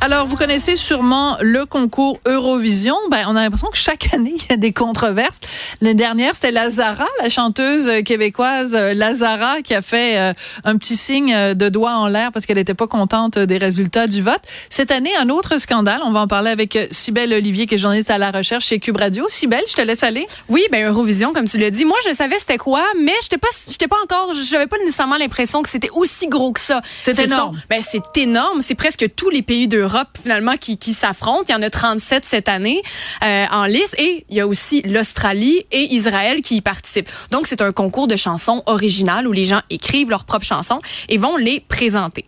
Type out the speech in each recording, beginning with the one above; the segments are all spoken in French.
Alors, vous connaissez sûrement le concours Eurovision. Ben, on a l'impression que chaque année, il y a des controverses. L'année dernière, c'était Lazara, la chanteuse québécoise euh, Lazara, qui a fait euh, un petit signe euh, de doigt en l'air parce qu'elle n'était pas contente des résultats du vote. Cette année, un autre scandale. On va en parler avec Cybelle Olivier, qui est journaliste à la recherche chez Cube Radio. Cybelle, je te laisse aller. Oui, ben Eurovision, comme tu l'as dit. Moi, je savais c'était quoi, mais j'étais pas, j'étais pas encore, j'avais pas nécessairement l'impression que c'était aussi gros que ça. C'est énorme. ben, c'est énorme. C'est presque tous les pays d'Europe finalement qui, qui s'affrontent. Il y en a 37 cette année euh, en liste et il y a aussi l'Australie et Israël qui y participent. Donc c'est un concours de chansons originales où les gens écrivent leurs propres chansons et vont les présenter.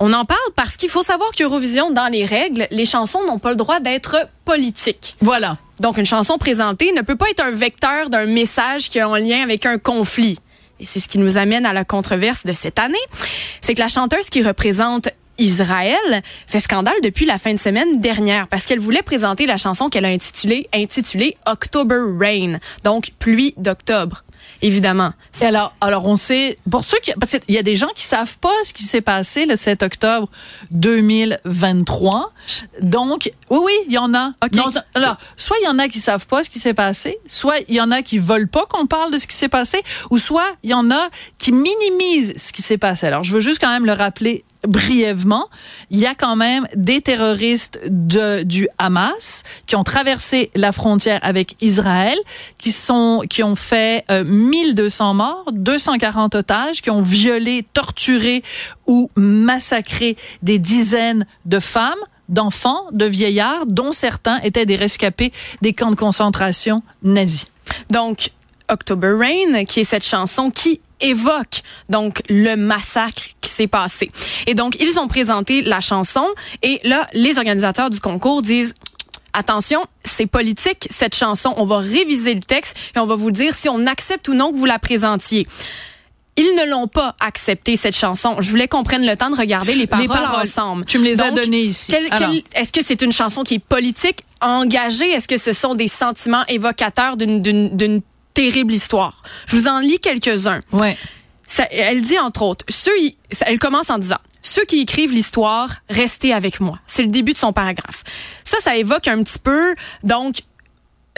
On en parle parce qu'il faut savoir qu'Eurovision, dans les règles, les chansons n'ont pas le droit d'être politiques. Voilà. Donc, une chanson présentée ne peut pas être un vecteur d'un message qui est en lien avec un conflit. Et c'est ce qui nous amène à la controverse de cette année. C'est que la chanteuse qui représente Israël fait scandale depuis la fin de semaine dernière parce qu'elle voulait présenter la chanson qu'elle a intitulée, intitulée October Rain, donc pluie d'octobre. Évidemment. Et alors, alors on sait, pour ceux qui, parce qu'il y a des gens qui savent pas ce qui s'est passé le 7 octobre 2023. Donc, oui, oui, il y en a. Okay. alors, soit il y en a qui savent pas ce qui s'est passé, soit il y en a qui veulent pas qu'on parle de ce qui s'est passé, ou soit il y en a qui minimisent ce qui s'est passé. Alors, je veux juste quand même le rappeler brièvement, il y a quand même des terroristes de, du Hamas qui ont traversé la frontière avec Israël, qui sont, qui ont fait euh, 1200 morts, 240 otages, qui ont violé, torturé ou massacré des dizaines de femmes d'enfants, de vieillards, dont certains étaient des rescapés des camps de concentration nazis. Donc, October Rain, qui est cette chanson qui évoque donc le massacre qui s'est passé. Et donc ils ont présenté la chanson et là les organisateurs du concours disent Attention, c'est politique cette chanson. On va réviser le texte et on va vous dire si on accepte ou non que vous la présentiez. Ils ne l'ont pas accepté cette chanson. Je voulais qu'on prenne le temps de regarder les paroles, les paroles ensemble. Tu me les as données ici. Est-ce que c'est une chanson qui est politique, engagée? Est-ce que ce sont des sentiments évocateurs d'une terrible histoire? Je vous en lis quelques-uns. Ouais. Ça, elle dit entre autres, ceux, elle commence en disant, ceux qui écrivent l'histoire, restez avec moi. C'est le début de son paragraphe. Ça, ça évoque un petit peu, donc,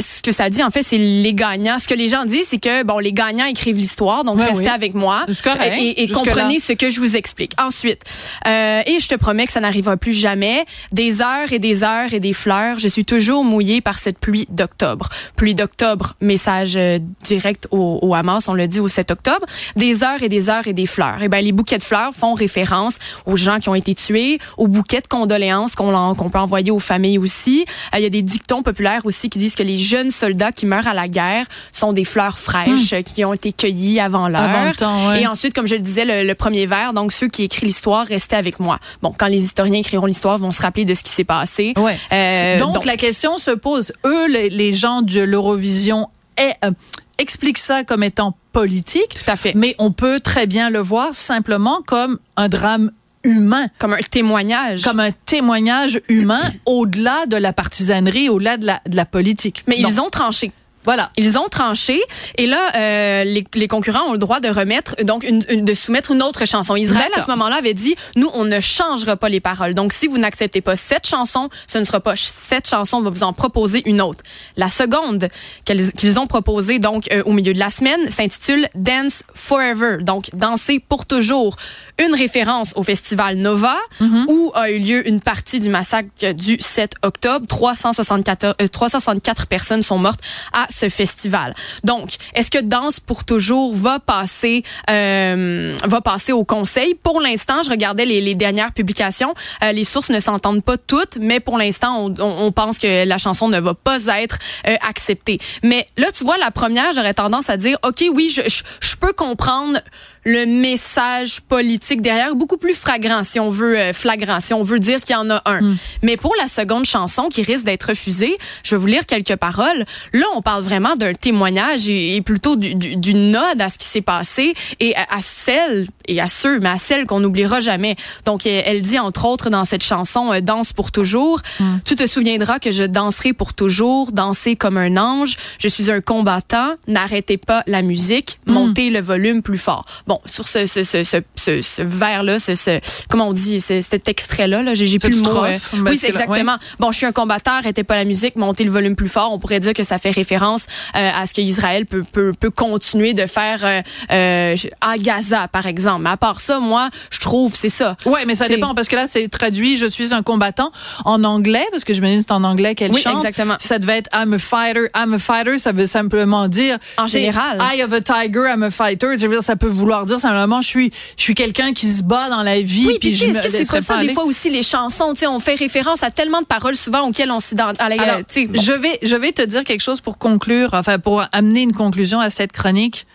ce que ça dit, en fait, c'est les gagnants. Ce que les gens disent, c'est que, bon, les gagnants écrivent l'histoire, donc ouais, restez oui. avec moi correct. et, et comprenez ce que je vous explique. Ensuite, euh, et je te promets que ça n'arrivera plus jamais. Des heures et des heures et des fleurs, je suis toujours mouillée par cette pluie d'octobre. Pluie d'octobre, message euh, direct au, au, Hamas, on le dit au 7 octobre. Des heures et des heures et des fleurs. Et ben les bouquets de fleurs font référence aux gens qui ont été tués, aux bouquets de condoléances qu'on qu'on peut envoyer aux familles aussi. Euh, il y a des dictons populaires aussi qui disent que les jeunes soldats qui meurent à la guerre sont des fleurs fraîches mmh. qui ont été cueillies avant l'heure. Ouais. Et ensuite, comme je le disais, le, le, premier vers, donc ceux qui écrivent l'histoire, restez avec moi. Bon, quand les historiens écriront l'histoire, vont se rappeler de ce qui s'est passé. Ouais. Euh, donc, donc, la question se pose, eux, les, les gens de l'Eurovision, euh, expliquent ça comme étant politique. Tout à fait. Mais on peut très bien le voir simplement comme un drame humain. Comme un témoignage. Comme un témoignage humain au-delà de la partisanerie, au-delà de la, de la politique. Mais ils ont tranché. Voilà. Ils ont tranché et là, euh, les, les, concurrents ont le droit de remettre, donc une, une, de soumettre une autre chanson. Israël à ce moment-là avait dit, nous, on ne changera pas les paroles. Donc, si vous n'acceptez pas cette chanson, ce ne sera pas cette chanson, on va vous en proposer une autre. La seconde qu'ils qu ont proposée donc euh, au milieu de la semaine s'intitule Dance Forever, donc danser pour toujours. Une référence au festival Nova mm -hmm. où a eu lieu une partie du massacre du 7 octobre. 364, euh, 364 personnes sont mortes à ce festival. Donc, est-ce que Danse pour toujours va passer euh, va passer au conseil? Pour l'instant, je regardais les, dernières publications. Euh, les sources ne s'entendent pas toutes, mais pour l'instant, on, pense que la chanson ne va pas être euh, acceptée. Mais là, tu vois, la première, j'aurais tendance à dire, ok, oui, je peux comprendre le message politique derrière, beaucoup plus flagrant, si on veut, euh, flagrant, si on veut dire qu'il y en a un. Mm. Mais pour la seconde chanson qui risque d'être refusée, je vais vous lire quelques paroles. Là, on parle vraiment d'un témoignage et, plutôt d'une ode à ce qui s'est passé et à, à, celles et à ceux, mais à celles qu'on n'oubliera jamais. Donc, elle, dit entre autres dans cette chanson euh, Danse pour toujours, mm. tu te souviendras que je danserai pour toujours, danser comme un ange. Je suis un combattant. N'arrêtez pas la musique, mm. montez le volume plus fort. Bon, sur ce ce ce ce, ce, vers là, ce, ce comment on dit, cet extrait là, là j'ai plus le mot. Euh, oui, c'est exactement. Bon, je suis un combattant. Arrêtez pas la musique, montez le volume plus fort. On pourrait dire que ça fait référence euh, à ce que Israël peut peut, peut continuer de faire euh, euh, à Gaza, par exemple. Mais à part ça, moi, je trouve c'est ça. Ouais, mais ça dépend parce que là, c'est traduit. Je suis un combattant en anglais parce que je me dis c'est en anglais qu'elle oui, chante. exactement. Ça devait être I'm a fighter. I'm a fighter. Ça veut simplement dire en général. Eye of a tiger. I'm a fighter. Je veux dire, ça peut vouloir dire simplement je suis je suis quelqu'un qui se bat dans la vie. Oui, puis, puis est-ce que c'est pas ça des fois aussi les chansons. Tu sais, on fait référence à tellement de paroles souvent auxquelles on s'identifie. Je vais je vais te dire quelque chose pour conclure. Enfin, pour amener une conclusion à cette chronique.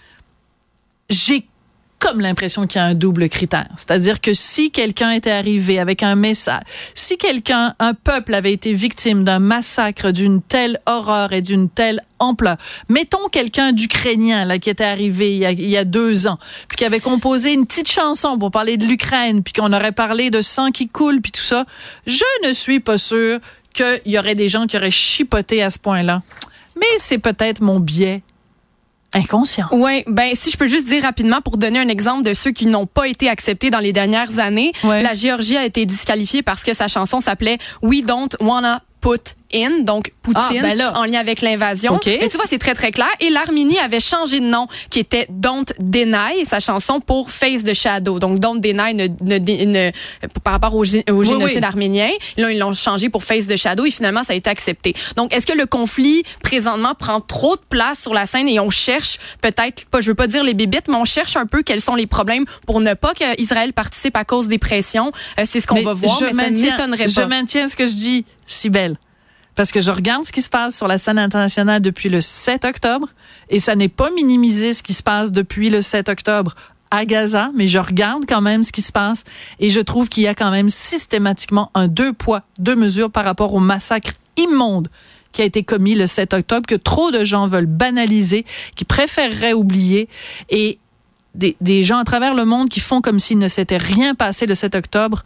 J'ai comme l'impression qu'il y a un double critère. C'est-à-dire que si quelqu'un était arrivé avec un message, si quelqu'un, un peuple avait été victime d'un massacre d'une telle horreur et d'une telle ampleur, mettons quelqu'un d'Ukrainien là qui était arrivé il y, a, il y, a, deux ans, puis qui avait composé une petite chanson pour parler de l'Ukraine, puis qu'on aurait parlé de sang qui coule, puis tout ça, je ne suis pas sûr qu'il y aurait des gens qui auraient chipoté à ce point-là. Mais c'est peut-être mon biais inconscient. Oui, ben si je peux juste dire rapidement pour donner un exemple de ceux qui n'ont pas été acceptés dans les dernières années, la Géorgie a été disqualifiée parce que sa chanson s'appelait We Don't Wanna Put In, donc Poutine, ah, ben en lien avec l'invasion. Et tu vois, c'est très, très clair. Et l'Arménie avait changé de nom, qui était Don't Deny, sa chanson, pour Face the Shadow. Donc, Don't Deny ne, ne, par rapport au, génocide arménien. Là, ils l'ont changé pour Face the Shadow et finalement, ça a été accepté. Donc, est-ce que le conflit, présentement, prend trop de place sur la scène et on cherche peut-être, pas, je veux pas dire les bébites, mais on cherche un peu quels sont les problèmes pour ne pas qu'Israël participe à cause des pressions? Euh, c'est ce qu'on va voir, mais ça m'étonnerait pas. Je maintiens ce que je dis, si belle. Parce que je regarde ce qui se passe sur la scène internationale depuis le 7 octobre et ça n'est pas minimisé ce qui se passe depuis le 7 octobre à Gaza, mais je regarde quand même ce qui se passe et je trouve qu'il y a quand même systématiquement un deux poids, deux mesures par rapport au massacre immonde qui a été commis le 7 octobre, que trop de gens veulent banaliser, qui préféreraient oublier et des, des gens à travers le monde qui font comme s'il ne s'était rien passé le 7 octobre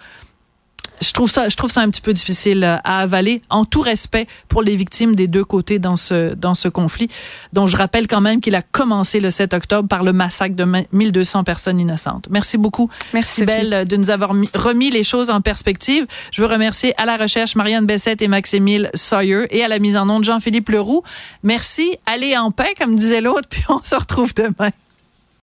je trouve ça, je trouve ça un petit peu difficile euh, à avaler, en tout respect pour les victimes des deux côtés dans ce dans ce conflit, dont je rappelle quand même qu'il a commencé le 7 octobre par le massacre de 1200 personnes innocentes. Merci beaucoup, merci Belle, de nous avoir remis les choses en perspective. Je veux remercier à la recherche Marianne Bessette et Maximile Sawyer et à la mise en onde Jean-Philippe Leroux. Merci, allez en paix comme disait l'autre, puis on se retrouve demain.